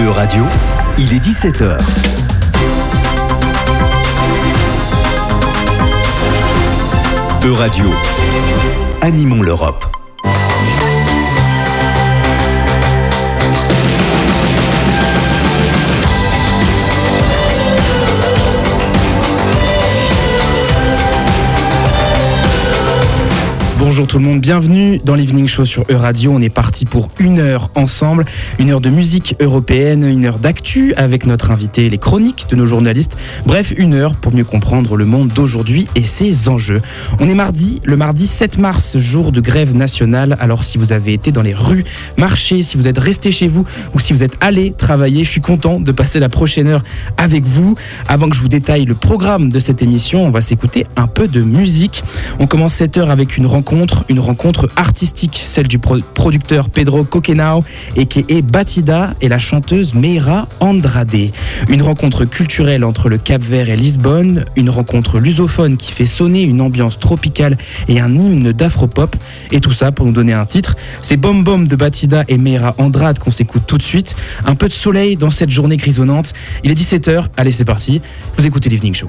E-Radio, il est 17h. E-Radio, animons l'Europe. Bonjour tout le monde, bienvenue dans l'Evening Show sur E-Radio. On est parti pour une heure ensemble, une heure de musique européenne, une heure d'actu avec notre invité, les chroniques de nos journalistes. Bref, une heure pour mieux comprendre le monde d'aujourd'hui et ses enjeux. On est mardi, le mardi 7 mars, jour de grève nationale. Alors si vous avez été dans les rues, marché, si vous êtes resté chez vous ou si vous êtes allé travailler, je suis content de passer la prochaine heure avec vous. Avant que je vous détaille le programme de cette émission, on va s'écouter un peu de musique. On commence cette heure avec une rencontre une rencontre artistique, celle du producteur Pedro Coquenao et qui est Batida et la chanteuse Meira Andrade. Une rencontre culturelle entre le Cap Vert et Lisbonne, une rencontre lusophone qui fait sonner une ambiance tropicale et un hymne d'afropop. Et tout ça pour nous donner un titre. C'est Bom Bom de Batida et Meira Andrade qu'on s'écoute tout de suite. Un peu de soleil dans cette journée grisonnante. Il est 17h, allez c'est parti. Vous écoutez l'Evening Show.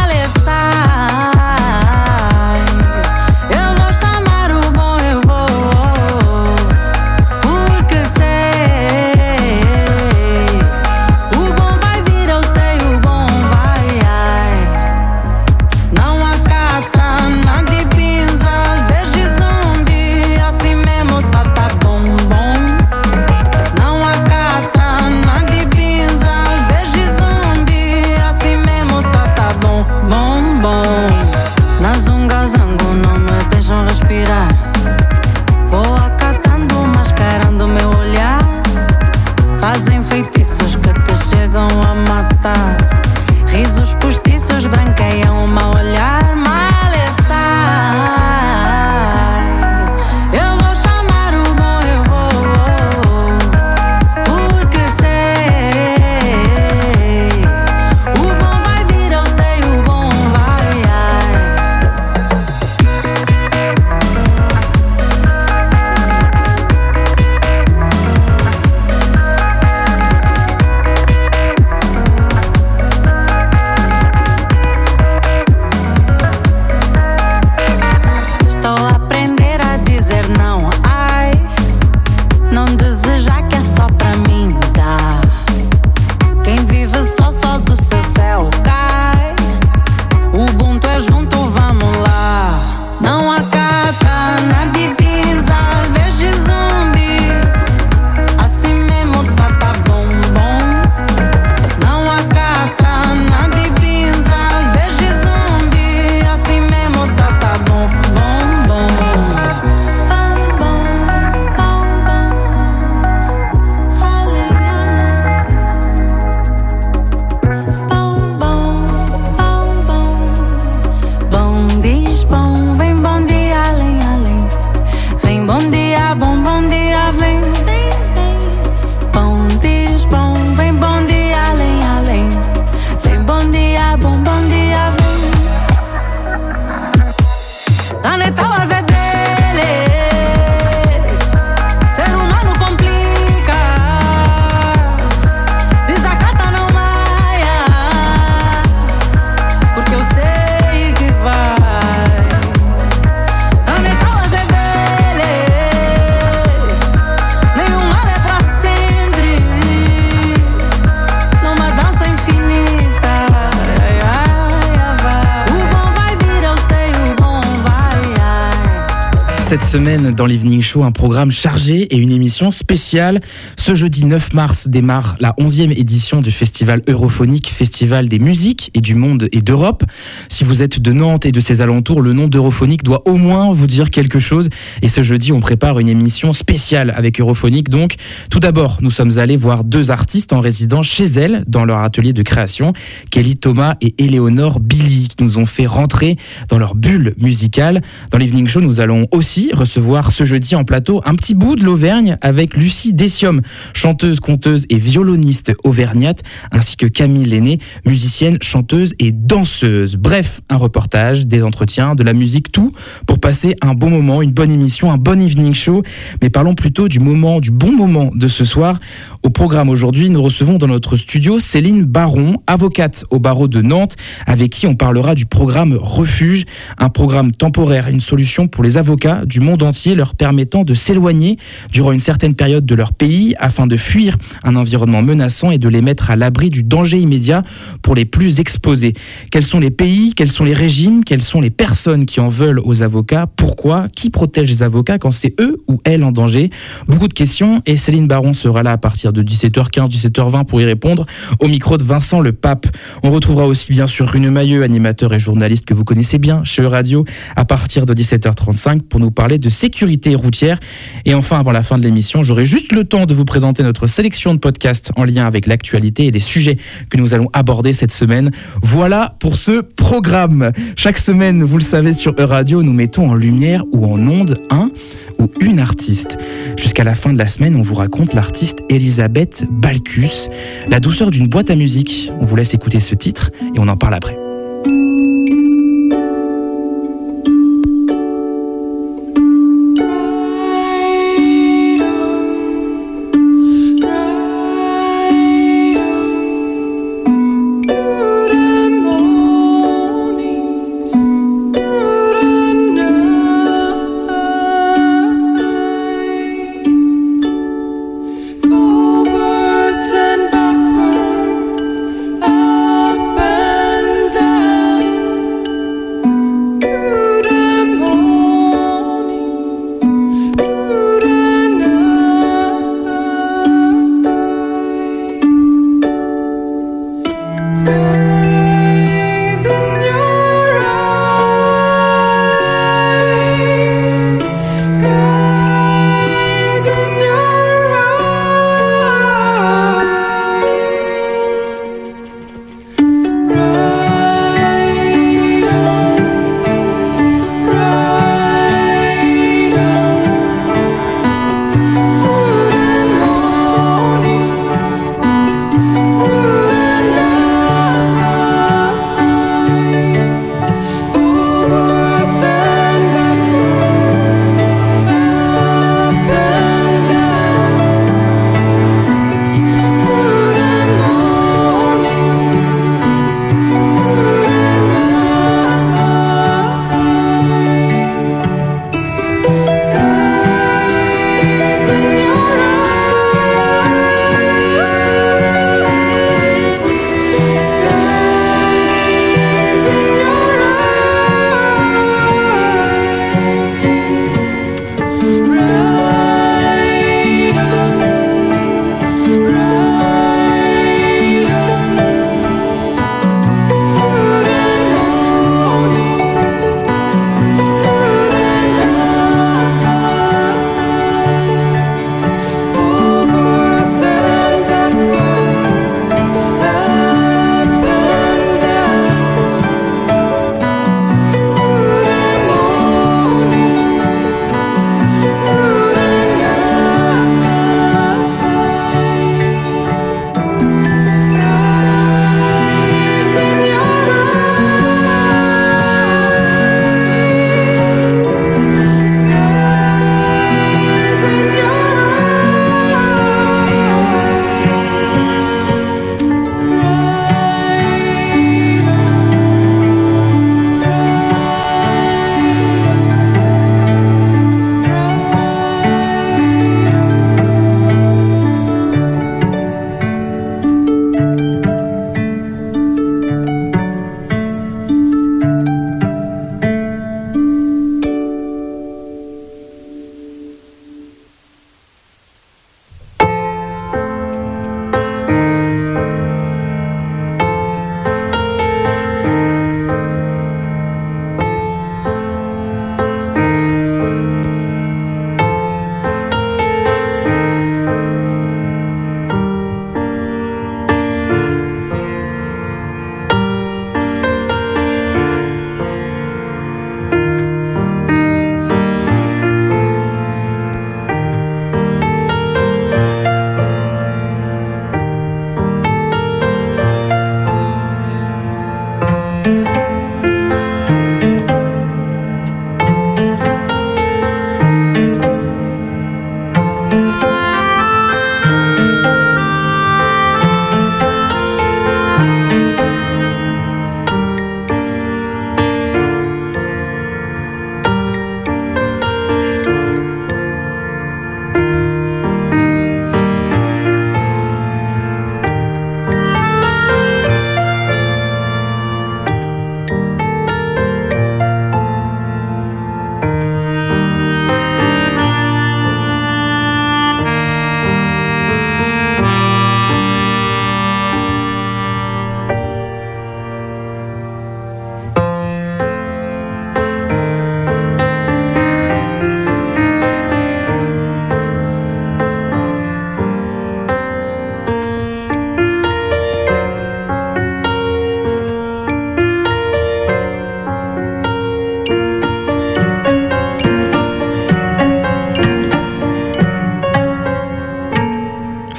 Dans l'Evening Show, un programme chargé et une émission spéciale. Ce jeudi 9 mars démarre la 11e édition du festival Europhonique, festival des musiques et du monde et d'Europe. Si vous êtes de Nantes et de ses alentours, le nom d'Europhonique doit au moins vous dire quelque chose. Et ce jeudi, on prépare une émission spéciale avec Europhonique. Donc, tout d'abord, nous sommes allés voir deux artistes en résidence chez elles dans leur atelier de création, Kelly Thomas et Eleonore Billy, qui nous ont fait rentrer dans leur bulle musicale. Dans l'Evening Show, nous allons aussi recevoir ce jeudi en plateau un petit bout de l'Auvergne avec Lucie Dessium, chanteuse, conteuse et violoniste auvergnate, ainsi que Camille Lenné, musicienne, chanteuse et danseuse. Bref, un reportage, des entretiens, de la musique, tout pour passer un bon moment, une bonne émission, un bon evening show. Mais parlons plutôt du moment, du bon moment de ce soir. Au programme aujourd'hui, nous recevons dans notre studio Céline Baron, avocate au barreau de Nantes, avec qui on parlera du programme Refuge, un programme temporaire, une solution pour les avocats du monde entier leur permettant de s'éloigner durant une certaine période de leur pays afin de fuir un environnement menaçant et de les mettre à l'abri du danger immédiat pour les plus exposés. Quels sont les pays, quels sont les régimes, quelles sont les personnes qui en veulent aux avocats, pourquoi, qui protège les avocats quand c'est eux ou elles en danger? Beaucoup de questions et Céline Baron sera là à partir de 17h15, 17h20 pour y répondre au micro de Vincent Le Pape. On retrouvera aussi bien sûr Rune Mailleux, animateur et journaliste que vous connaissez bien chez Radio, à partir de 17h35 pour nous parler de sécurité routière. Et enfin, avant la fin de l'émission, j'aurai juste le temps de vous présenter notre sélection de podcasts en lien avec l'actualité et les sujets que nous allons aborder cette semaine. Voilà pour ce programme. Chaque semaine, vous le savez, sur E-Radio, nous mettons en lumière ou en onde un ou une artiste. Jusqu'à la fin de la semaine, on vous raconte l'artiste Elisabeth Balkus, la douceur d'une boîte à musique. On vous laisse écouter ce titre et on en parle après.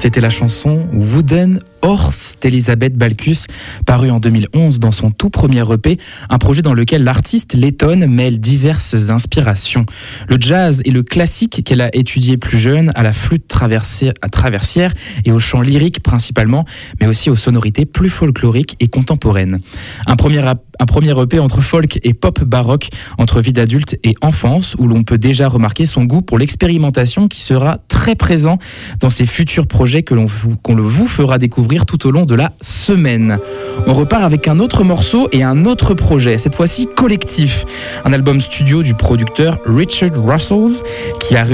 C'était la chanson Wooden Horse d'Elisabeth Balkus, paru en 2011 dans son tout premier EP, un projet dans lequel l'artiste lettonne mêle diverses inspirations. Le jazz et le classique qu'elle a étudié plus jeune, à la flûte traversière et au chant lyrique principalement, mais aussi aux sonorités plus folkloriques et contemporaines. Un premier, un premier EP entre folk et pop baroque, entre vie d'adulte et enfance, où l'on peut déjà remarquer son goût pour l'expérimentation qui sera très présent dans ses futurs projets que l'on qu'on le vous fera découvrir tout au long de la semaine. On repart avec un autre morceau et un autre projet, cette fois-ci collectif. Un album studio du producteur Richard Russells qui a,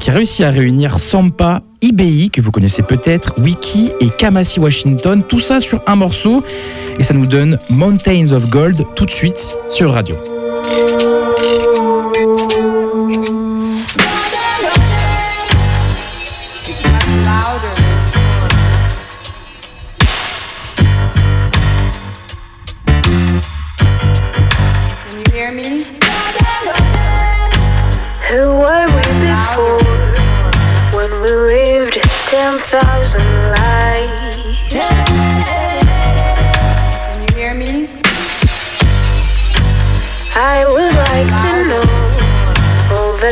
qui a réussi à réunir Sampa, IBI, que vous connaissez peut-être, Wiki et Kamasi Washington, tout ça sur un morceau. Et ça nous donne Mountains of Gold tout de suite sur Radio.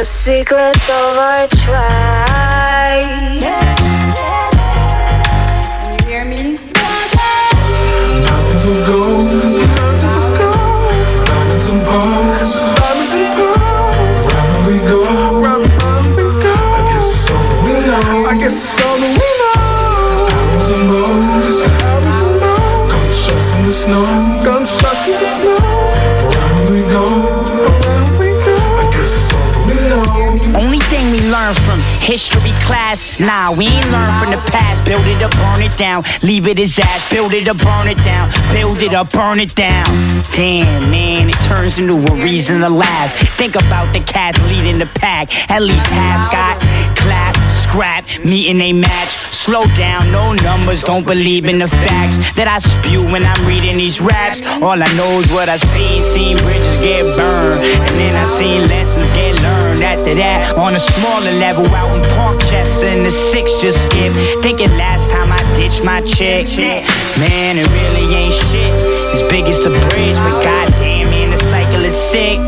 The secrets of our tribe. Class, nah, we ain't learn from the past. Build it up, burn it down, leave it as ass. Build it up, burn it down, build it up, burn it down. Damn, man, it turns into a reason to laugh. Think about the cats leading the pack. At least half got scrap, meeting a match. Slow down, no numbers, don't believe in the facts that I spew when I'm reading these raps. All I know is what I see, seen bridges get burned, and then I seen lessons get learned. After that, on a smaller level, out in Parkchester in the six just skip. Thinking last time I ditched my chick, man, it really ain't shit. As big as the bridge, but goddamn, man, the cycle is sick.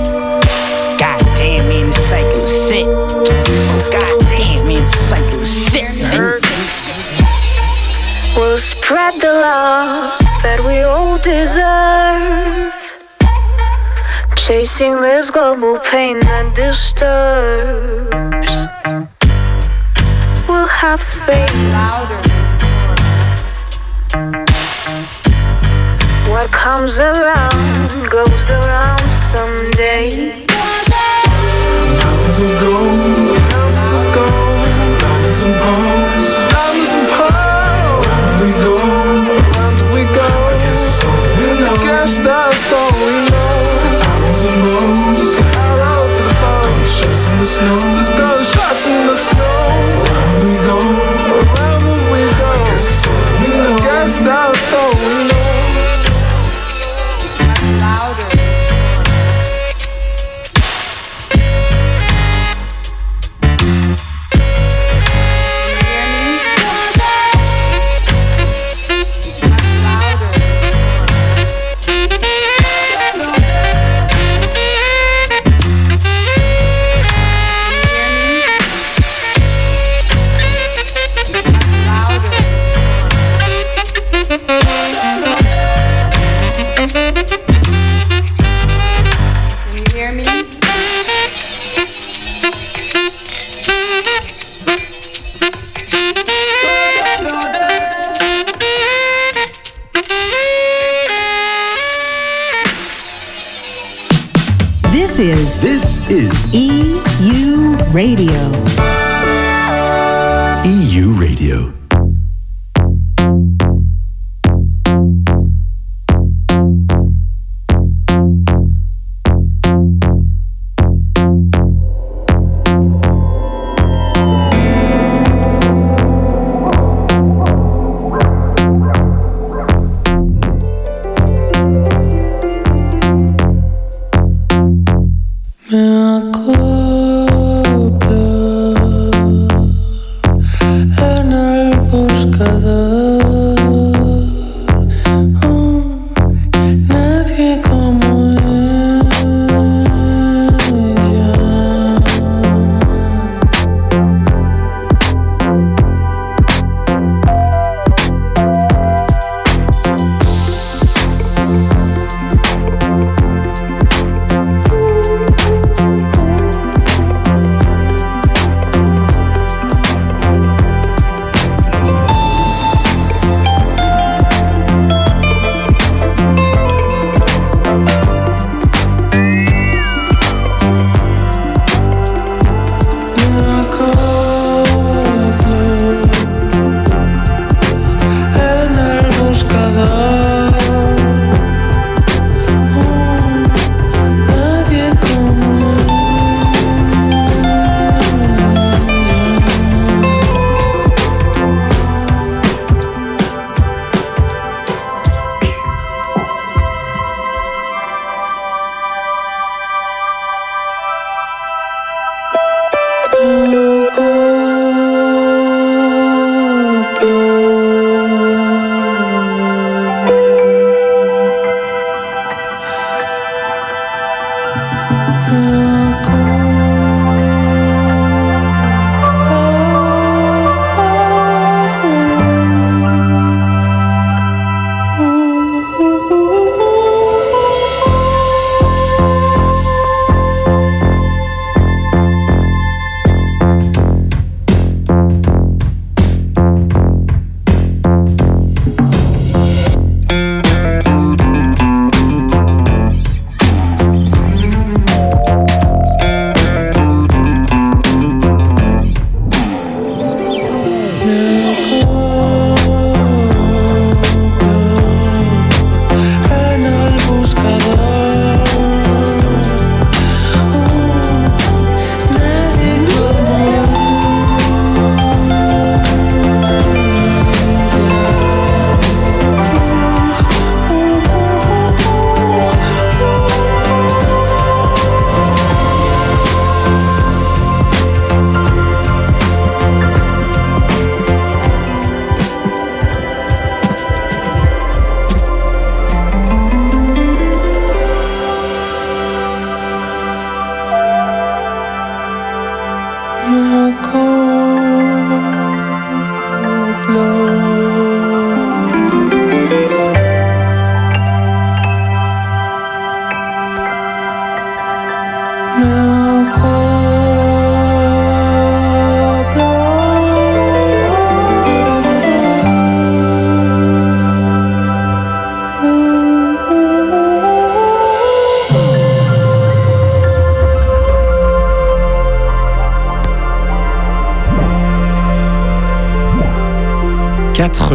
Spread the love that we all deserve. Chasing this global pain that disturbs. We'll have faith. What comes around goes around someday. Mountains of gold, mountains of gold, diamonds and pearls, snow,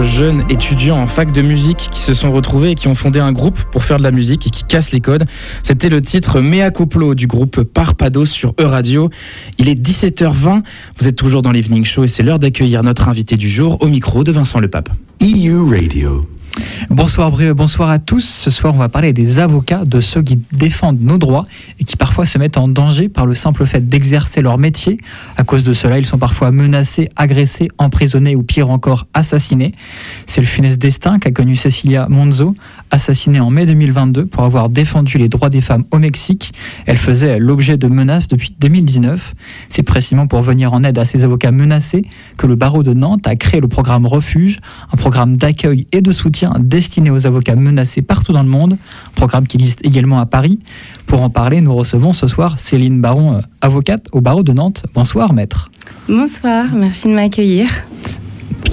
jeunes étudiants en fac de musique qui se sont retrouvés et qui ont fondé un groupe pour faire de la musique et qui cassent les codes. C'était le titre Mea Coplo du groupe Parpado sur E-Radio. Il est 17h20, vous êtes toujours dans l'Evening Show et c'est l'heure d'accueillir notre invité du jour au micro de Vincent Le Pape. EU Radio. Bonsoir Brieux, bonsoir à tous. Ce soir, on va parler des avocats, de ceux qui défendent nos droits se mettent en danger par le simple fait d'exercer leur métier. À cause de cela, ils sont parfois menacés, agressés, emprisonnés ou pire encore assassinés. C'est le funeste destin qu'a connu Cecilia Monzo, assassinée en mai 2022 pour avoir défendu les droits des femmes au Mexique. Elle faisait l'objet de menaces depuis 2019. C'est précisément pour venir en aide à ces avocats menacés que le barreau de Nantes a créé le programme Refuge, un programme d'accueil et de soutien destiné aux avocats menacés partout dans le monde, un programme qui existe également à Paris. Pour en parler, nous recevons ce soir Céline Baron, euh, avocate au barreau de Nantes. Bonsoir maître. Bonsoir, merci de m'accueillir.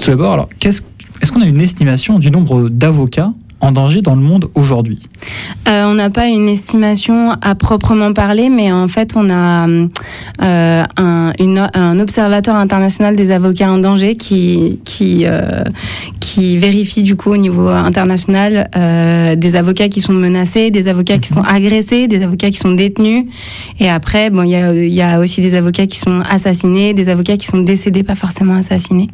Tout d'abord, alors, qu'est-ce- est-ce qu'on a une estimation du nombre d'avocats en danger dans le monde aujourd'hui Euh, on n'a pas une estimation à proprement parler, mais en fait, on a euh, un, observatoire international des avocats en danger qui, qui, euh, vérifie du coup au niveau international des avocats qui sont menacés, des avocats qui sont agressés, des avocats qui sont détenus. Et après, bon, il y a, y a aussi des avocats qui sont assassinés, des avocats qui sont décédés, pas forcément assassinés.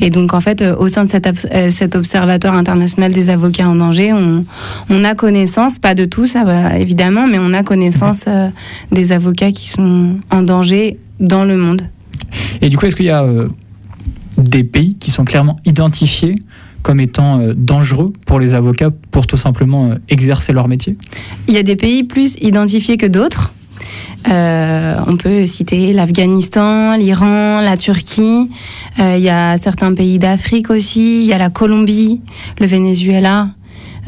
Et donc, en fait, au sein de cet observatoire international des avocats en danger, on, on a connaissance, pas de tous, ça va, évidemment, mais on a connaissance euh, des avocats qui sont en danger dans le monde. Et du coup, est-ce qu'il y a euh, des pays qui sont clairement identifiés comme étant euh, dangereux pour les avocats pour tout simplement euh, exercer leur métier? Il y a des pays plus identifiés que d'autres. Euh, on peut citer l'Afghanistan, l'Iran, la Turquie. Il y a certains pays d'Afrique aussi. Il y a la Colombie, le Venezuela.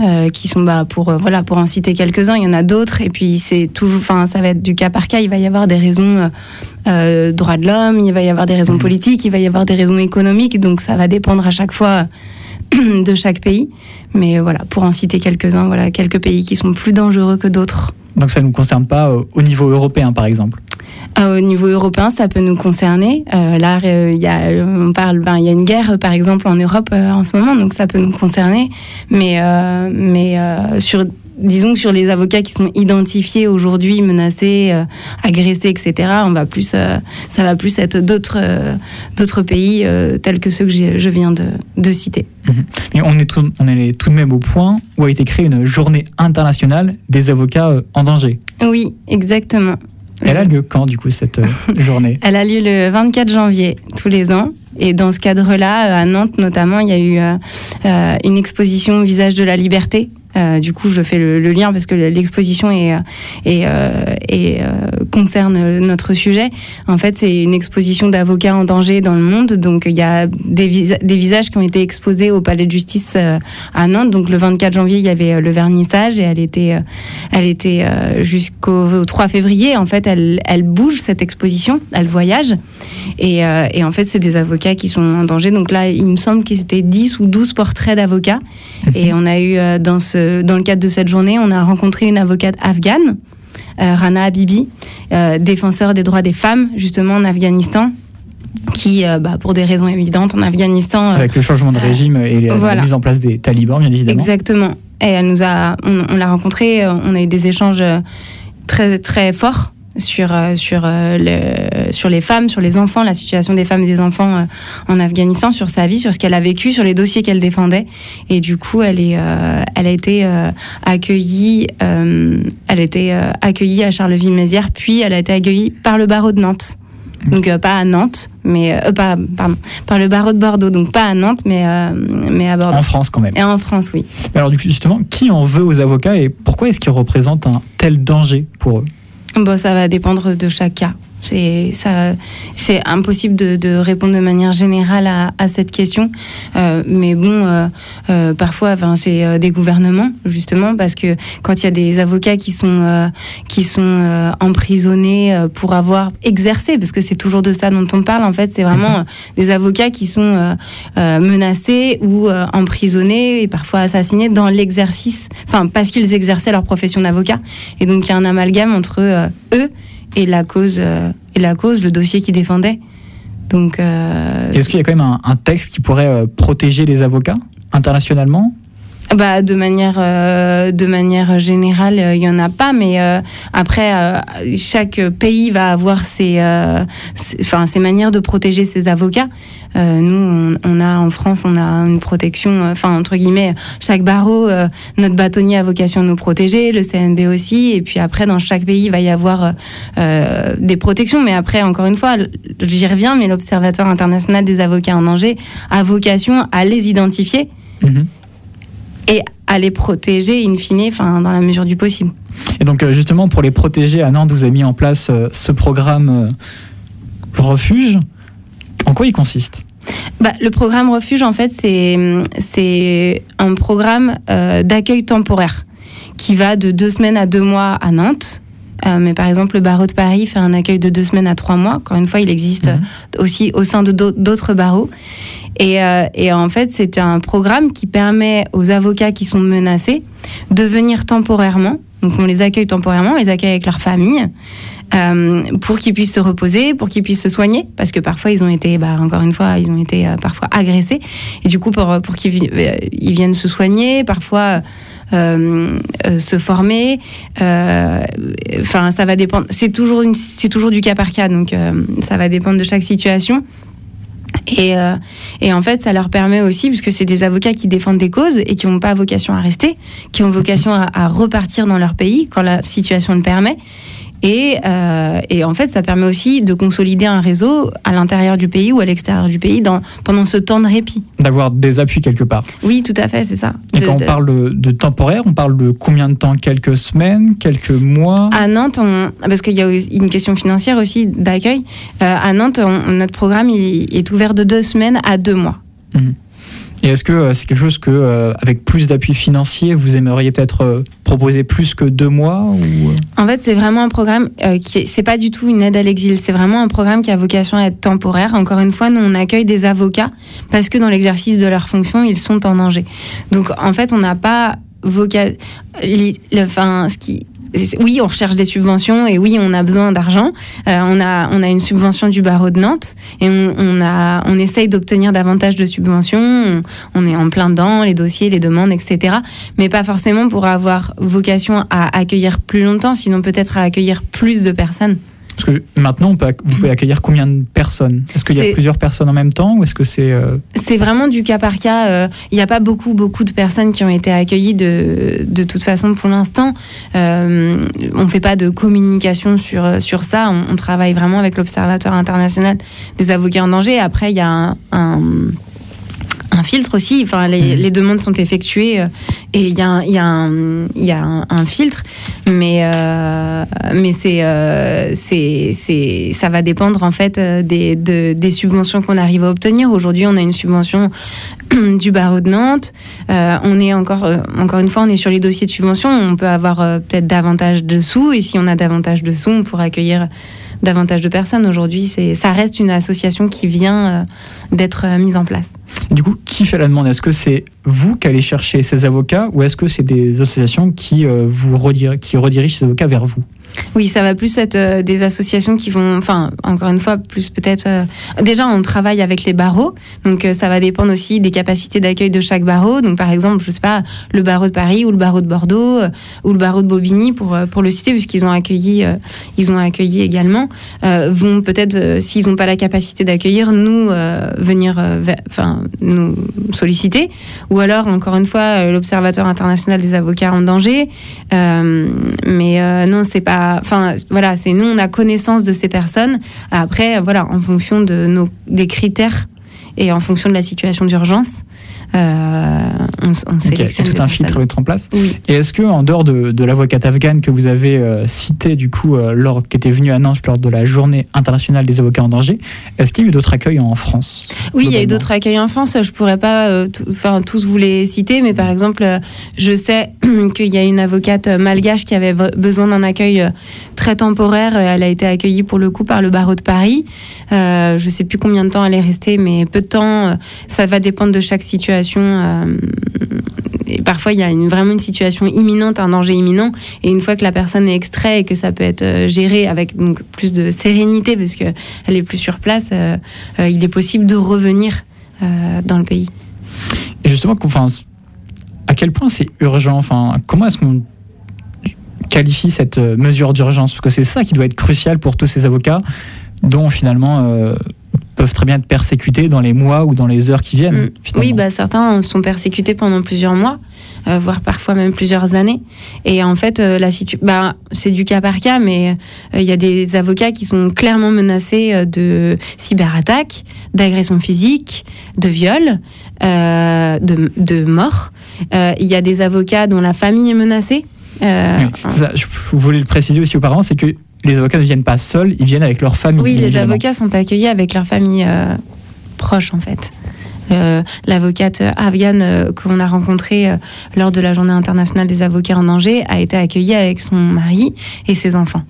Euh, qui sont bah, pour euh, voilà pour en citer quelques-uns il y en a d'autres. Et puis c'est toujours enfin ça va être du cas par cas. Il va y avoir des raisons euh, euh, droits de l'homme il va y avoir des raisons politiques il va y avoir des raisons économiques. Donc ça va dépendre à chaque fois de chaque pays. Mais voilà pour en citer quelques-uns voilà quelques pays qui sont plus dangereux que d'autres Donc ça ne nous concerne pas euh, au niveau européen, par exemple. Euh, au niveau européen, ça peut nous concerner. Euh, là, euh, il y a, on parle, ben, il y a une guerre, par exemple, en Europe en ce moment, donc ça peut nous concerner. Mais, mais sur, disons que sur les avocats qui sont identifiés aujourd'hui, menacés, euh, agressés, etc., on va plus, euh, ça va plus être d'autres, euh, d'autres pays tels que ceux que je viens de, de citer. Mais on est, tout, on est tout de même au point où a été créée une journée internationale des avocats en danger. Oui, exactement. Elle a lieu quand, du coup, cette journée? Elle a lieu le 24 janvier tous les ans. Et dans ce cadre-là, à Nantes notamment, il y a eu une exposition Visage de la liberté. Euh, du coup, je fais le, le lien parce que l'exposition est, euh, est, euh, est, concerne notre sujet. En fait, c'est une exposition d'avocats en danger dans le monde. Donc, il y a des, visa- des visages qui ont été exposés au Palais de Justice à Nantes. Donc, le 24 janvier, il y avait le vernissage et elle était, elle était jusqu'au 3 février. En fait, elle, elle bouge cette exposition, elle voyage. Et, et en fait, c'est des avocats qui sont en danger. Donc là, il me semble que c'était 10 ou 12 portraits d'avocats. Et on a eu, dans, ce, dans le cadre de cette journée, on a rencontré une avocate afghane, euh, Rana Habibi, euh, défenseur des droits des femmes, justement en Afghanistan, qui, euh, bah, pour des raisons évidentes, en Afghanistan, euh, Avec le changement de régime et la, voilà. mise en place des talibans, bien évidemment. Exactement. Et elle nous a, on, on l'a rencontrée, euh, on a eu des échanges euh, très très forts sur euh, sur euh, le, sur les femmes, sur les enfants, la situation des femmes et des enfants euh, en Afghanistan, sur sa vie, sur ce qu'elle a vécu, sur les dossiers qu'elle défendait. Et du coup, elle est, euh, elle a été euh, accueillie, elle a été accueillie à Charleville-Mézières, puis elle a été accueillie par le barreau de Nantes. Donc euh, pas à Nantes, mais euh, pas, pardon, par le barreau de Bordeaux, donc pas à Nantes, mais euh, mais à Bordeaux. En France, quand même. Et en France, oui. Alors, du coup, justement, qui en veut aux avocats et pourquoi est-ce qu'ils représentent un tel danger pour eux? Bon, ça va dépendre de chaque cas. C'est ça, c'est impossible de, de répondre de manière générale à, à cette question. Euh, mais bon, euh, euh, parfois, enfin, c'est des gouvernements justement parce que quand il y a des avocats qui sont qui sont emprisonnés pour avoir exercé, parce que c'est toujours de ça dont on parle. En fait, c'est vraiment euh, des avocats qui sont menacés ou emprisonnés et parfois assassinés dans l'exercice, enfin parce qu'ils exerçaient leur profession d'avocat. Et donc il y a un amalgame entre eux et la cause euh, et la cause, le dossier qu'ils défendaient. Donc, euh, Est-ce qu'il y a quand même un, un texte qui pourrait euh, protéger les avocats internationalement? Bah, de manière, euh, de manière générale, euh, il y en a pas, mais euh, après, euh, chaque pays va avoir ses, euh, ses- enfin, ses manières de protéger ses avocats. Euh, nous, on, a en France, on a une protection, euh, enfin entre guillemets, chaque barreau, euh, notre bâtonnier a vocation à nous protéger, le CNB aussi, et puis après, dans chaque pays, il va y avoir euh, euh, des protections. Mais après, encore une fois, j'y reviens, mais l'Observatoire international des avocats en danger a vocation à les identifier Mhm. Et à les protéger in fine, enfin dans la mesure du possible. Et donc euh, justement pour les protéger, à Nantes, vous avez mis en place euh, ce programme euh, refuge. En quoi il consiste? Bah, le programme refuge, en fait, c'est c'est un programme euh, d'accueil temporaire qui va de deux semaines à deux mois à Nantes. Euh, mais par exemple, le barreau de Paris fait un accueil de deux semaines à trois mois. Encore une fois, il existe Mhm. aussi au sein de d'au- d'autres barreaux. Et, euh, et en fait, c'est un programme qui permet aux avocats qui sont menacés de venir temporairement. Donc, on les accueille temporairement, on les accueille avec leur famille, euh, pour qu'ils puissent se reposer, pour qu'ils puissent se soigner, parce que parfois ils ont été, bah, encore une fois, ils ont été euh, parfois agressés, et du coup pour, qu'ils euh, ils viennent se soigner, parfois se former. Enfin, ça va dépendre. C'est toujours du cas par cas, donc ça va dépendre de chaque situation. Et, en fait, ça leur permet aussi, puisque c'est des avocats qui défendent des causes et qui n'ont pas vocation à rester, qui ont vocation à repartir dans leur pays quand la situation le permet. Et, euh, et en fait, ça permet aussi de consolider un réseau à l'intérieur du pays ou à l'extérieur du pays dans, pendant ce temps de répit. D'avoir des appuis quelque part. Oui, tout à fait, c'est ça. Et De- quand de- on parle de, temporaire, on parle de combien de temps? Quelques semaines? Quelques mois? À Nantes, on- parce qu'il y a une question financière aussi d'accueil. euh, à Nantes, on- notre programme il est ouvert de deux semaines à deux mois. Et est-ce que euh, c'est quelque chose que, euh, avec plus d'appui financier, vous aimeriez peut-être euh, proposer plus que deux mois En fait, c'est vraiment un programme qui, est- c'est pas du tout une aide à l'exil. C'est vraiment un programme qui a vocation à être temporaire. Encore une fois, nous on accueille des avocats parce que dans l'exercice de leurs fonctions, ils sont en danger. Donc, en fait, on n'a pas vocation. Enfin, ce qui oui, on recherche des subventions et oui, on a besoin d'argent. Euh, on, a, on a une subvention du barreau de Nantes et on, a, on essaye d'obtenir davantage de subventions. On, on est en plein dedans, les dossiers, les demandes, etc. Mais pas forcément pour avoir vocation à accueillir plus longtemps, sinon peut-être à accueillir plus de personnes. Parce que maintenant, on peut vous pouvez accueillir combien de personnes? Est-ce qu'il y a plusieurs personnes en même temps ou est-ce que c'est... euh, C'est vraiment du cas par cas. euh, Il n'y a pas beaucoup, beaucoup de personnes qui ont été accueillies de, de toute façon pour l'instant. Euh, on ne fait pas de communication sur, sur ça. On, on travaille vraiment avec l'Observatoire international des avocats en danger. Après, il y a un, un, un filtre aussi. Enfin, les, les demandes sont effectuées euh, et il y a, un- il y a, un, il y a un, un filtre. Mais, euh, mais c'est, euh, c'est, ça va dépendre en fait des, de- des subventions qu'on arrive à obtenir. Aujourd'hui, on a une subvention du barreau de Nantes. Euh, on est encore, encore une fois, on est sur les dossiers de subvention. On peut avoir peut-être davantage de sous et si on a davantage de sous, on pourra accueillir davantage de personnes. Aujourd'hui, ça reste une association qui vient euh, d'être euh, mise en place. Du coup, qui fait la demande? Est-ce que c'est vous qui allez chercher ces avocats ou est-ce que c'est des associations qui, euh, vous qui redirigent ces avocats vers vous? Oui, ça va plus être euh, des associations qui vont, enfin, encore une fois, plus peut-être. euh, déjà, on travaille avec les barreaux, donc euh, ça va dépendre aussi des capacités d'accueil de chaque barreau. Donc, par exemple, je sais pas, le barreau de Paris ou le barreau de Bordeaux ou le barreau de Bobigny pour pour le citer, puisqu'ils ont accueilli, ils ont accueilli également, vont peut-être, s'ils n'ont pas la capacité d'accueillir, nous venir, enfin, nous solliciter, ou alors encore une fois l'Observatoire international des avocats en danger. Mais non, c'est pas. Enfin, voilà, c'est nous, on a connaissance de ces personnes. Après, voilà, en fonction de nos des critères et en fonction de la situation d'urgence, on, s- on Donc, il y a- il y a sélectionne. tout les un filtre à mettre en place. Oui. Et est-ce que en dehors de, de l'avocate afghane que vous avez euh, cité du coup euh, lors qui était venue à Nantes lors de la journée internationale des avocats en danger, est-ce qu'il y a eu d'autres accueils en France Oui, il y a eu d'autres accueils en France. Je pourrais pas, euh, tout- enfin tous vous les citer, mais par exemple, euh, je sais qu'il y a une avocate euh, malgache qui avait be- besoin d'un accueil euh, très temporaire. Euh, Elle a été accueillie pour le coup par le barreau de Paris. Euh, je sais plus combien de temps elle est restée, mais peu de temps. Euh, Ça va dépendre de chaque situation. Euh, et parfois, il y a vraiment une situation imminente, un danger imminent. Et une fois que la personne est extraite et que ça peut être euh, géré avec plus de sérénité, parce qu'elle est plus sur place, euh, il est possible de revenir dans le pays. Et justement, à quel point c'est urgent comment est-ce qu'on qualifie cette mesure d'urgence? Parce que c'est ça qui doit être crucial pour tous ces avocats, dont finalement peuvent très bien être persécutés dans les mois ou dans les heures qui viennent. Mm. Oui, bah, certains sont persécutés pendant plusieurs mois, euh, voire parfois même plusieurs années. Et en fait, euh, la situ- bah, c'est du cas par cas, mais euh, il y a des avocats qui sont clairement menacés de cyberattaques, d'agressions physiques, de viols, de, de mort. Euh, Il y a des avocats dont la famille est menacée. Euh, Oui, c'est ça. Je je voulais le préciser aussi auparavant, c'est que les avocats ne viennent pas seuls, ils viennent avec leur famille. Oui, les évidemment. avocats sont accueillis avec leur famille euh, proche, en fait. L'avocate afghane euh, qu'on a rencontrée euh, lors de la journée internationale des avocats en danger a été accueillie avec son mari et ses enfants.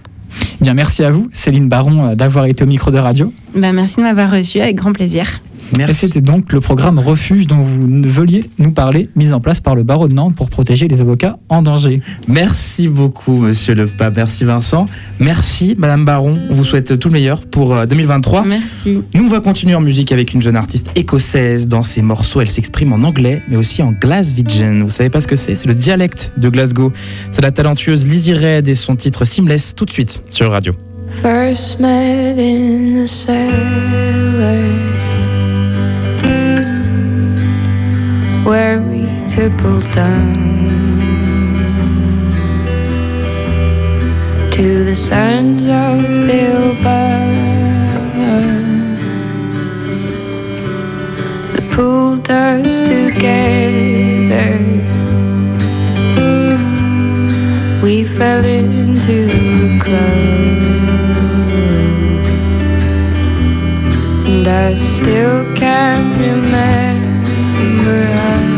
Bien, merci à vous, Céline Baron, euh, d'avoir été au micro de radio. Ben, merci de m'avoir reçu avec grand plaisir. Et c'était donc le programme Refuge dont vous ne veuliez nous parler, mis en place par le barreau de Nantes pour protéger les avocats en danger. Merci beaucoup, monsieur le pape. Merci, Vincent. Merci, madame Baron. On vous souhaite tout le meilleur pour euh, 2023. Merci. Nous, on va continuer en musique avec une jeune artiste écossaise. Dans ses morceaux, elle s'exprime en anglais, mais aussi en Glaswegian. Vous savez pas ce que c'est? C'est le dialecte de Glasgow. C'est la talentueuse Lizzie Red et son titre Seamless, tout de suite sur Radio. First met in the cellar where we tippled down to the sands of Bilbao. The pulled us together. We fell into a crowd, and I still can't remember her eyes.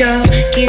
Mon cœur qui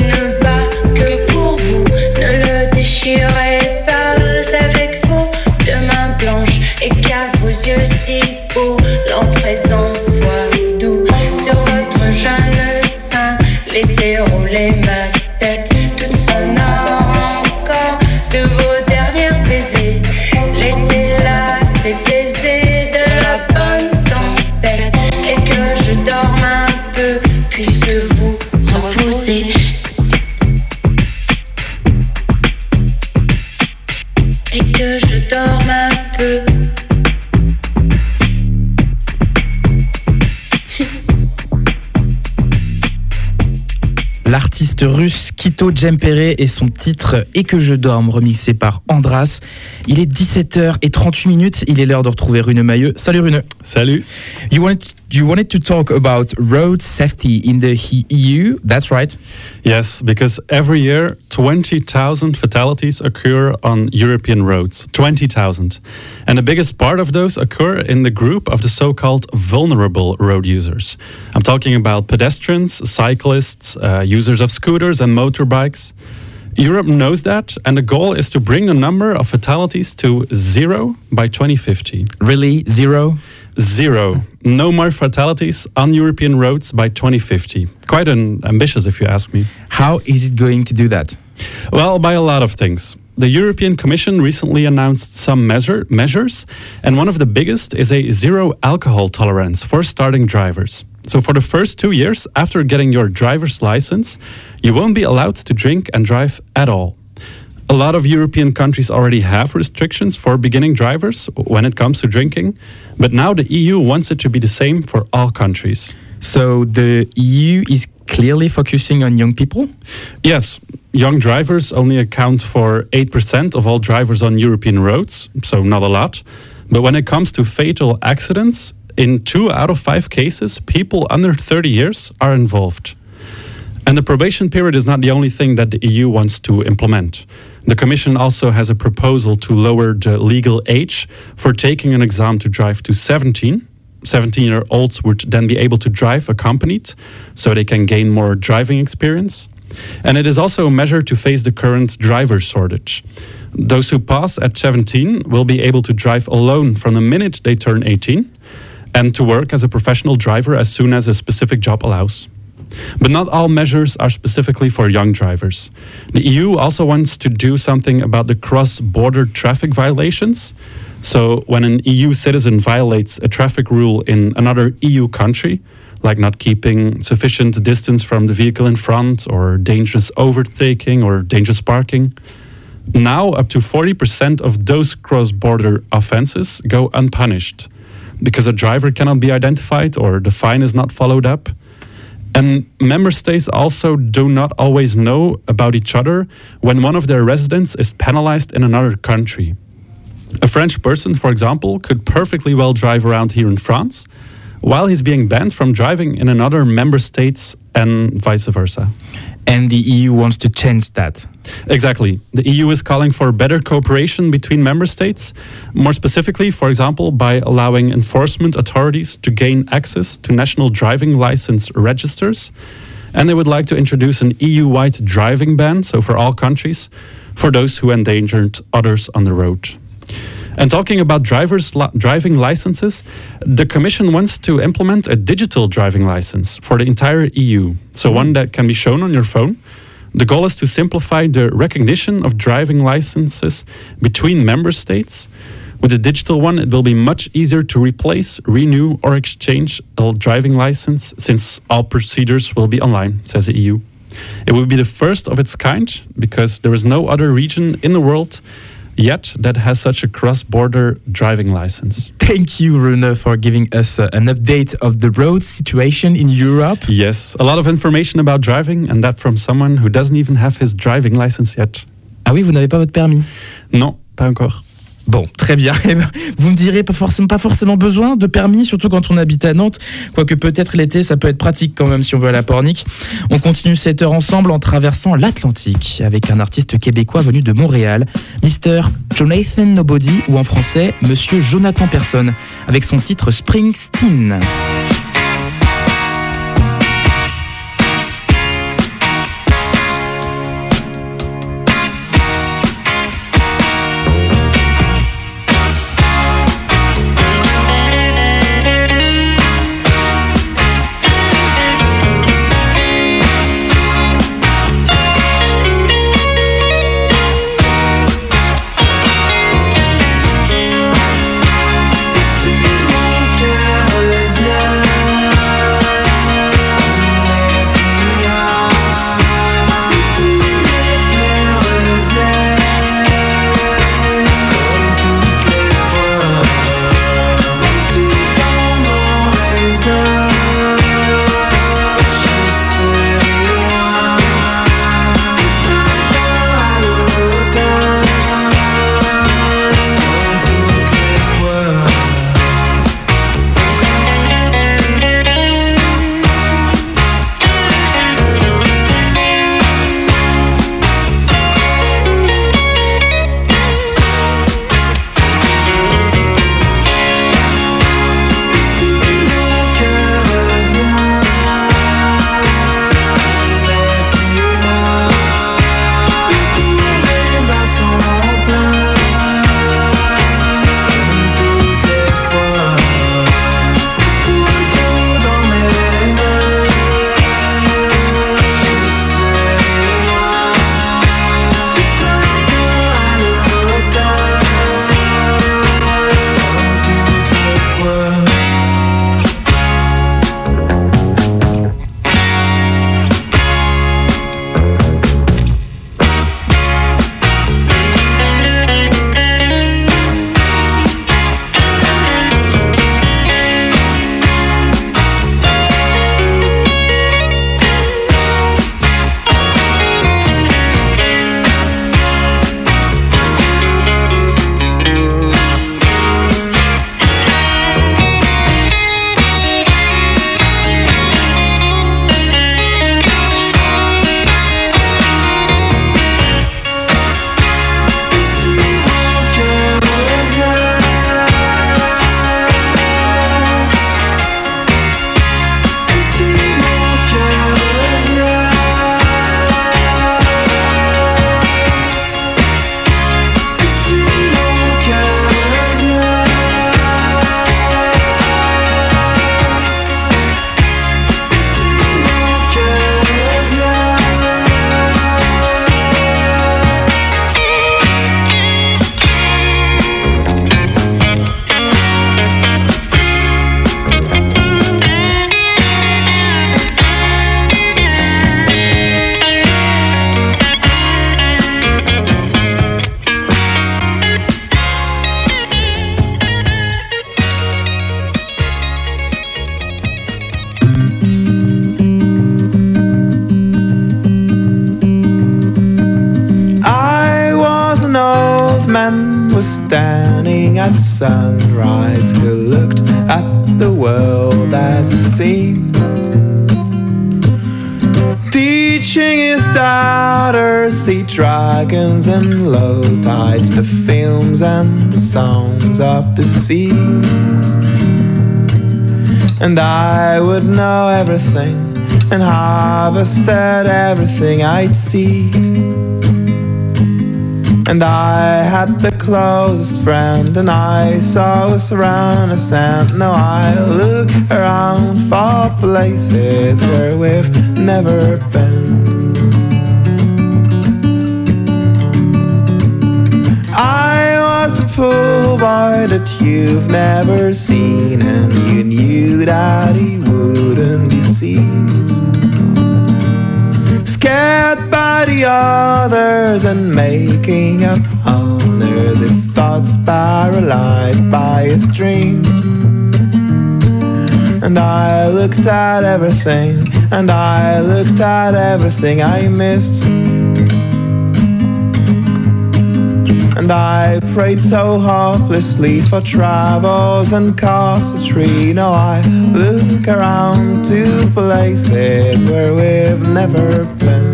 russe Kito Djempere et son titre Et que je dorme, remixé par Andras. Il est 17h38 minutes. Il est l'heure de retrouver Rune Mailleux. Salut Rune. Salut. You wanted, you wanted to talk about road safety in the EU. That's right. Yes, because every year 20,000 fatalities occur on European roads. 20,000. And the biggest part of those occur in the group of the so called vulnerable road users. I'm talking about pedestrians, cyclists, uh, users of scooters and motorbikes. Europe knows that, and the goal is to bring the number of fatalities to zero by 2050. Really? Zero? Zero. No more fatalities on European roads by 2050. Quite an ambitious, if you ask me. How is it going to do that? Well, by a lot of things. The European Commission recently announced some measure, measures, and one of the biggest is a zero alcohol tolerance for starting drivers. So, for the first two years after getting your driver's license, you won't be allowed to drink and drive at all. A lot of European countries already have restrictions for beginning drivers when it comes to drinking, but now the EU wants it to be the same for all countries. So the EU is clearly focusing on young people? Yes, young drivers only account for 8% of all drivers on European roads, so not a lot. But when it comes to fatal accidents, in two out of five cases, people under 30 years are involved. And the probation period is not the only thing that the EU wants to implement. The Commission also has a proposal to lower the legal age for taking an exam to drive to 17. 17 year olds would then be able to drive accompanied, so they can gain more driving experience. And it is also a measure to face the current driver shortage. Those who pass at 17 will be able to drive alone from the minute they turn 18 and to work as a professional driver as soon as a specific job allows. But not all measures are specifically for young drivers. The EU also wants to do something about the cross border traffic violations. So, when an EU citizen violates a traffic rule in another EU country, like not keeping sufficient distance from the vehicle in front, or dangerous overtaking, or dangerous parking, now up to 40% of those cross border offenses go unpunished because a driver cannot be identified or the fine is not followed up. And member states also do not always know about each other when one of their residents is penalized in another country. A French person, for example, could perfectly well drive around here in France while he's being banned from driving in another member states and vice versa. And the EU wants to change that. Exactly. The EU is calling for better cooperation between member states, more specifically, for example, by allowing enforcement authorities to gain access to national driving license registers. And they would like to introduce an EU wide driving ban, so for all countries, for those who endangered others on the road. And talking about drivers li- driving licenses, the Commission wants to implement a digital driving license for the entire EU, so mm-hmm. one that can be shown on your phone. The goal is to simplify the recognition of driving licenses between member states. With a digital one, it will be much easier to replace, renew, or exchange a driving license since all procedures will be online, says the EU. It will be the first of its kind because there is no other region in the world yet that has such a cross border driving license. Thank you, Rune, for giving us uh, an update of the road situation in Europe. Yes, a lot of information about driving, and that from someone who doesn't even have his driving license yet. Ah oui, vous n'avez pas votre permis Non, pas encore. Bon, très bien. Eh ben, Vous me direz pas forcément, besoin de permis, surtout quand on habite à Nantes. Quoique peut-être l'été, ça peut être pratique quand même si on veut à Pornic. On continue cette heure ensemble en traversant l'Atlantique avec un artiste québécois venu de Montréal, Mr. Jonathan Nobody ou en français Monsieur Jonathan Person, avec son titre Springsteen. And low tides, the films and the sounds of the seas. And I would know everything and harvested everything I'd seed. And I had the closest friend, and I saw us around the sand. Now I look around for places where we've never been. Boy that you've never seen, and you knew that he wouldn't be seized. Scared by the others and making up honor, his thoughts paralyzed by his dreams. And I looked at everything, and I looked at everything I missed. And I prayed so hopelessly for travels and casuistry. Now I look around to places where we've never been.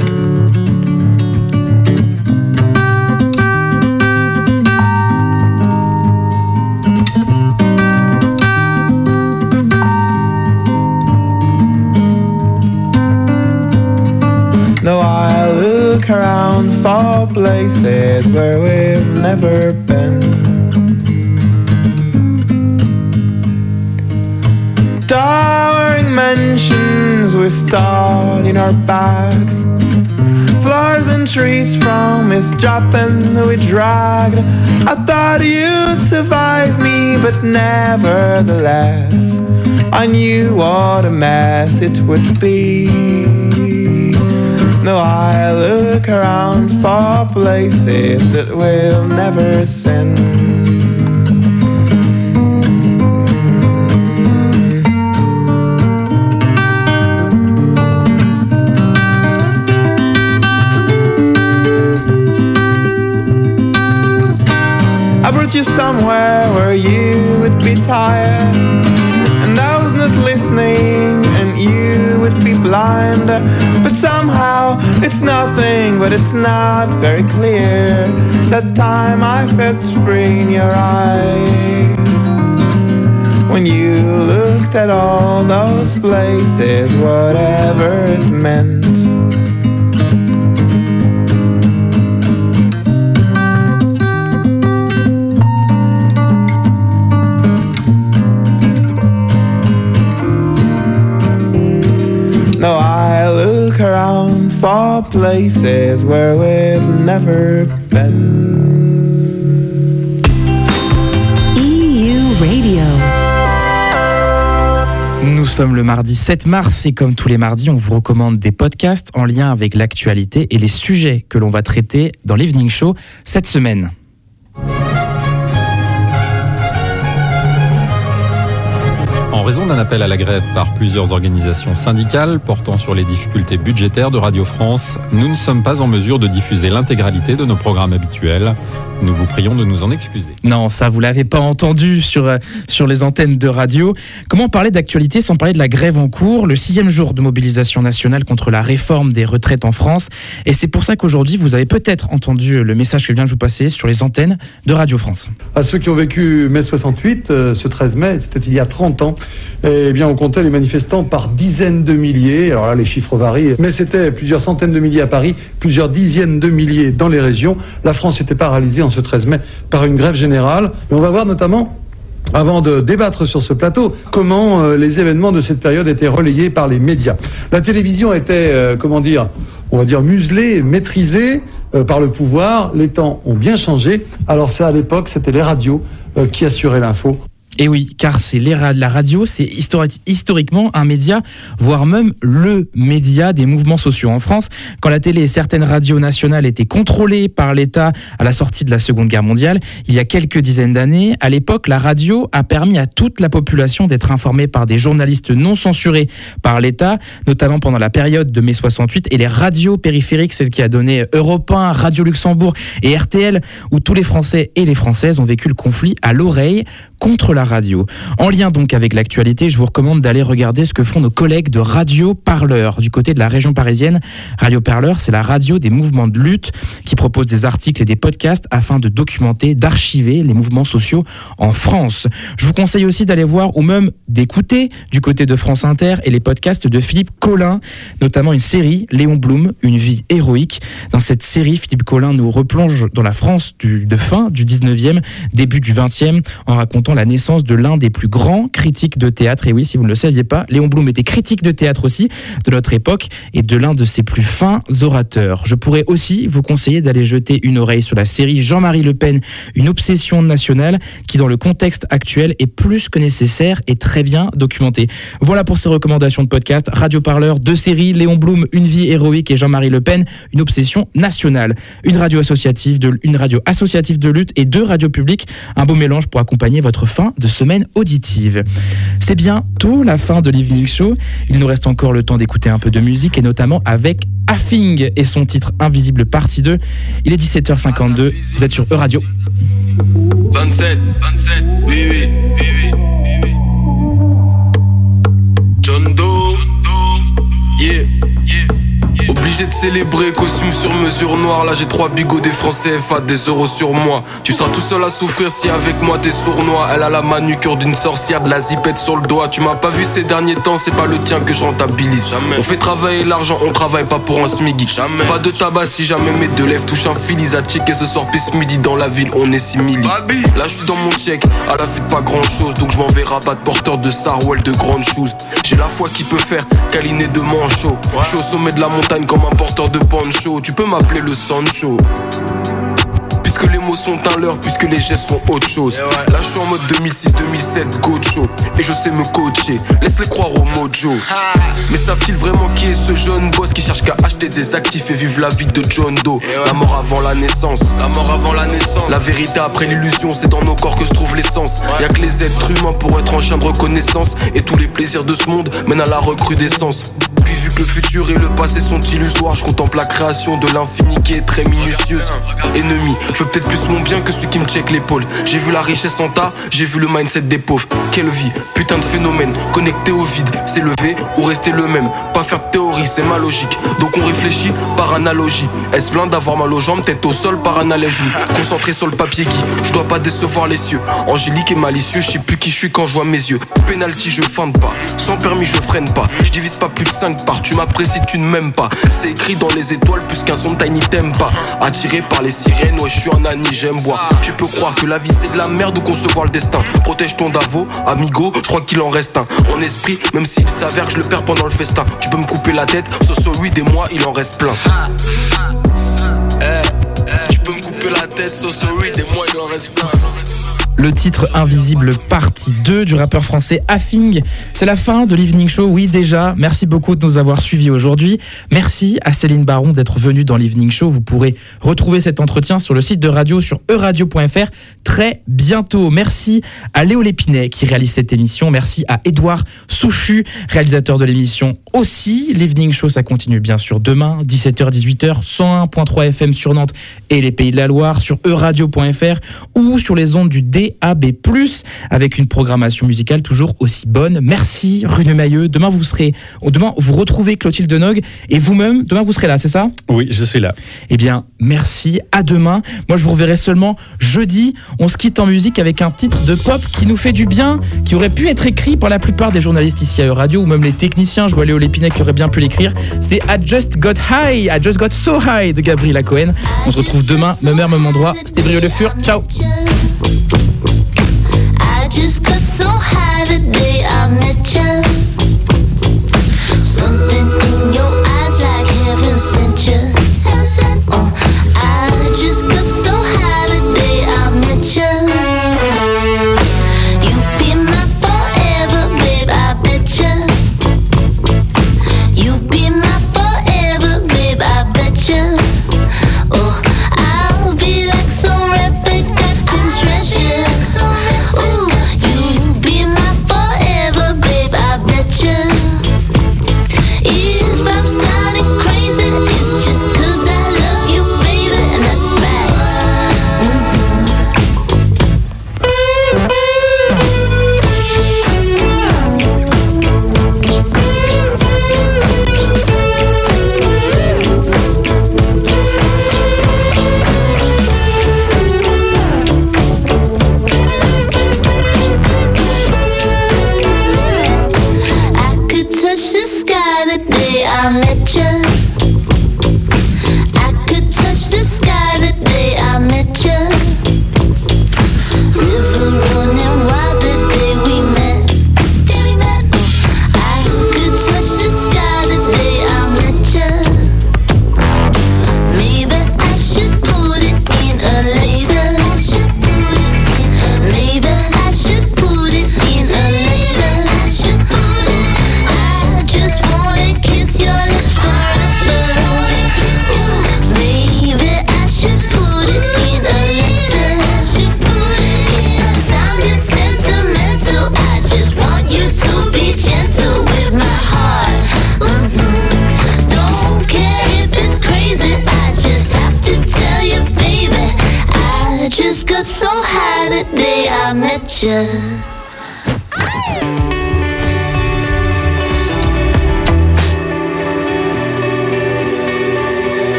For places where we've never been. Towering mansions we stored in our bags. Flowers and trees from his dropping we dragged. I thought you'd survive me, but nevertheless, I knew what a mess it would be. No, I look around for places that will never send. I brought you somewhere where you would be tired, and I was not listening, you would be blind. But somehow it's nothing, but it's not very clear. That time I felt spring in your eyes. When you looked at all those places, whatever it meant. Places where we've never been. EU Radio. Nous sommes le mardi 7 mars et comme tous les mardis, on vous recommande des podcasts en lien avec l'actualité et les sujets que l'on va traiter dans l'Evening Show cette semaine. En raison d'un appel à la grève par plusieurs organisations syndicales portant sur les difficultés budgétaires de Radio France, nous ne sommes pas en mesure de diffuser l'intégralité de nos programmes habituels. Nous vous prions de nous en excuser. Non, ça vous l'avez pas entendu sur, euh, sur les antennes de radio. Comment parler d'actualité sans parler de la grève en cours, le sixième jour de mobilisation nationale contre la réforme des retraites en France? Et c'est pour ça qu'aujourd'hui, vous avez peut-être entendu le message que je viens de vous passer sur les antennes de Radio France. À ceux qui ont vécu mai 68, euh, ce 13 mai, c'était il y a 30 ans, eh bien on comptait les manifestants par dizaines de milliers. Alors là, les chiffres varient, mais c'était plusieurs centaines de milliers à Paris, plusieurs dizaines de milliers dans les régions. La France était paralysée en ce 13 mai par une grève générale. Et on va voir notamment avant de débattre sur ce plateau, comment euh, les événements de cette période étaient relayés par les médias. La télévision était, euh, comment dire, on va dire muselée, maîtrisée euh, par le pouvoir. Les temps ont bien changé. Alors ça, à l'époque, c'était les radios qui assuraient l'info. Et oui, car c'est la radio, c'est histori- historiquement un média, voire même le média des mouvements sociaux en France. Quand la télé et certaines radios nationales étaient contrôlées par l'État à la sortie de la Seconde Guerre mondiale, il y a quelques dizaines d'années, à l'époque, la radio a permis à toute la population d'être informée par des journalistes non censurés par l'État, notamment pendant la période de mai 68 et les radios périphériques, celle qui a donné Europe 1, Radio Luxembourg et RTL, où tous les Français et les Françaises ont vécu le conflit à l'oreille contre la radio. En lien donc avec l'actualité, je vous recommande d'aller regarder ce que font nos collègues de Radio Parleur du côté de la région parisienne. Radio Parleur, c'est la radio des mouvements de lutte qui propose des articles et des podcasts afin de documenter, d'archiver les mouvements sociaux en France. Je vous conseille aussi d'aller voir ou même d'écouter du côté de France Inter et les podcasts de Philippe Collin, notamment une série Léon Blum, une vie héroïque. Dans cette série, Philippe Collin nous replonge dans la France de fin du 19e, début du 20e, en racontant la naissance de l'un des plus grands critiques de théâtre. Et oui, si vous ne le saviez pas, Léon Blum était critique de théâtre aussi de notre époque et de l'un de ses plus fins orateurs. Je pourrais aussi vous conseiller d'aller jeter une oreille sur la série Jean-Marie Le Pen, une obsession nationale qui, dans le contexte actuel, est plus que nécessaire et très bien documentée. Voilà pour ces recommandations de podcast. Radio Parleur, deux séries, Léon Blum, Une vie héroïque et Jean-Marie Le Pen, une obsession nationale. Une radio associative de, une radio associative de lutte et deux radios publiques. Un beau mélange pour accompagner votre fin de semaine auditive. C'est bientôt la fin de l'Evening Show. Il nous reste encore le temps d'écouter un peu de musique et notamment avec Affing et son titre Invisible partie 2. Il est 17h52. Vous êtes sur E-Radio. 27, 27, oui, oui, oui, oui, oui. John Doe, yeah, yeah. Obligé de célébrer, costume sur mesure noire. Là j'ai trois bigots des français FA, des euros sur moi. Tu seras tout seul à souffrir si avec moi t'es sournois. Elle a la manucure d'une sorcière, de la zipette sur le doigt. Tu m'as pas vu ces derniers temps, c'est pas le tien que je rentabilise. On fait travailler l'argent, on travaille pas pour un smiggy. Pas de tabac si jamais mes deux lèvres touchent un fil. Ils a checké ce soir, pisse midi dans la ville, on est simili. Là je suis dans mon check, à la fuite pas grand chose. Donc je m'en vais rabattre porteur de Sarwell de grandes choses. J'ai la foi qui peut faire câliner de manchot. Je suis au sommet de la montagne comme un porteur de poncho. Tu peux m'appeler le Sancho. Puisque les mots sont un leurre, puisque les gestes sont autre chose. Là je suis en mode 2006-2007, Gocho. Et je sais me coacher, laisse-les croire au mojo. Mais savent-ils vraiment qui est ce jeune boss qui cherche qu'à acheter des actifs et vivre la vie de John Doe? La mort avant la naissance. La mort avant la naissance. La vérité après l'illusion, c'est dans nos corps que se trouve l'essence. Y'a que les êtres humains pour être en chien de reconnaissance. Et tous les plaisirs de ce monde mènent à la recrudescence. Vu que le futur et le passé sont illusoires, je contemple la création de l'infini qui est très minutieuse. Ennemi, je fais peut-être plus mon bien que celui qui me check l'épaule. J'ai vu la richesse en tas, j'ai vu le mindset des pauvres. Quelle vie, putain de phénomène, connecté au vide, s'élever ou rester le même. Pas faire de théorie, c'est ma logique. Donc on réfléchit par analogie. Est-ce plein d'avoir mal aux jambes, tête au sol par analogie? Concentré sur le papier qui, je dois pas décevoir les cieux. Angélique et malicieux, je sais plus qui je suis quand je vois mes yeux. Penalty, je feinte pas. Sans permis, je freine pas. Je divise pas plus de 5 Tu m'apprécies, tu ne m'aimes pas. C'est écrit dans les étoiles, plus qu'un son de tiny t'aime pas. Attiré par les sirènes, ouais, je suis un Annie, j'aime boire. Tu peux croire que la vie c'est de la merde ou concevoir le destin. Protège ton Davo, amigo, je crois qu'il en reste un. En esprit, même s'il s'avère que je le perds pendant le festin. Tu peux me couper la tête, sur celui des mois, il en reste plein. Eh, tu peux me couper la tête, so sorry, des mois il en reste plein. Le titre Invisible partie 2 du rappeur français Affing. C'est la fin de l'Evening Show, oui déjà. Merci beaucoup de nous avoir suivis aujourd'hui. Merci à Céline Baron d'être venue dans l'Evening Show. Vous pourrez retrouver cet entretien sur le site de radio sur euradio.fr très bientôt. Merci à Léo Lépinet qui réalise cette émission. Merci à Édouard Souchu, réalisateur de l'émission aussi. L'Evening Show, ça continue bien sûr demain, 17h, 18h, 101.3 FM sur Nantes et les Pays de la Loire, sur euradio.fr ou sur les ondes du DAB+, avec une programmation musicale toujours aussi bonne. Merci Rune Mailleux. Demain, vous serez, demain, vous retrouvez Clotilde Nog et vous-même, demain, vous serez là, c'est ça? Oui, je suis là. Eh bien, merci. À demain. Moi, je vous reverrai seulement jeudi. On se quitte en musique avec un titre de pop qui nous fait du bien, qui aurait pu être écrit par la plupart des journalistes ici à Radio ou même les techniciens. Je vois Léo Lépinet qui aurait bien pu l'écrire. C'est I Just Got High, I Just Got So High de Gabriela Cohen. On se retrouve demain, même heure, même endroit. C'était Brio Le Fur. Ciao. Just got so high the day I met you.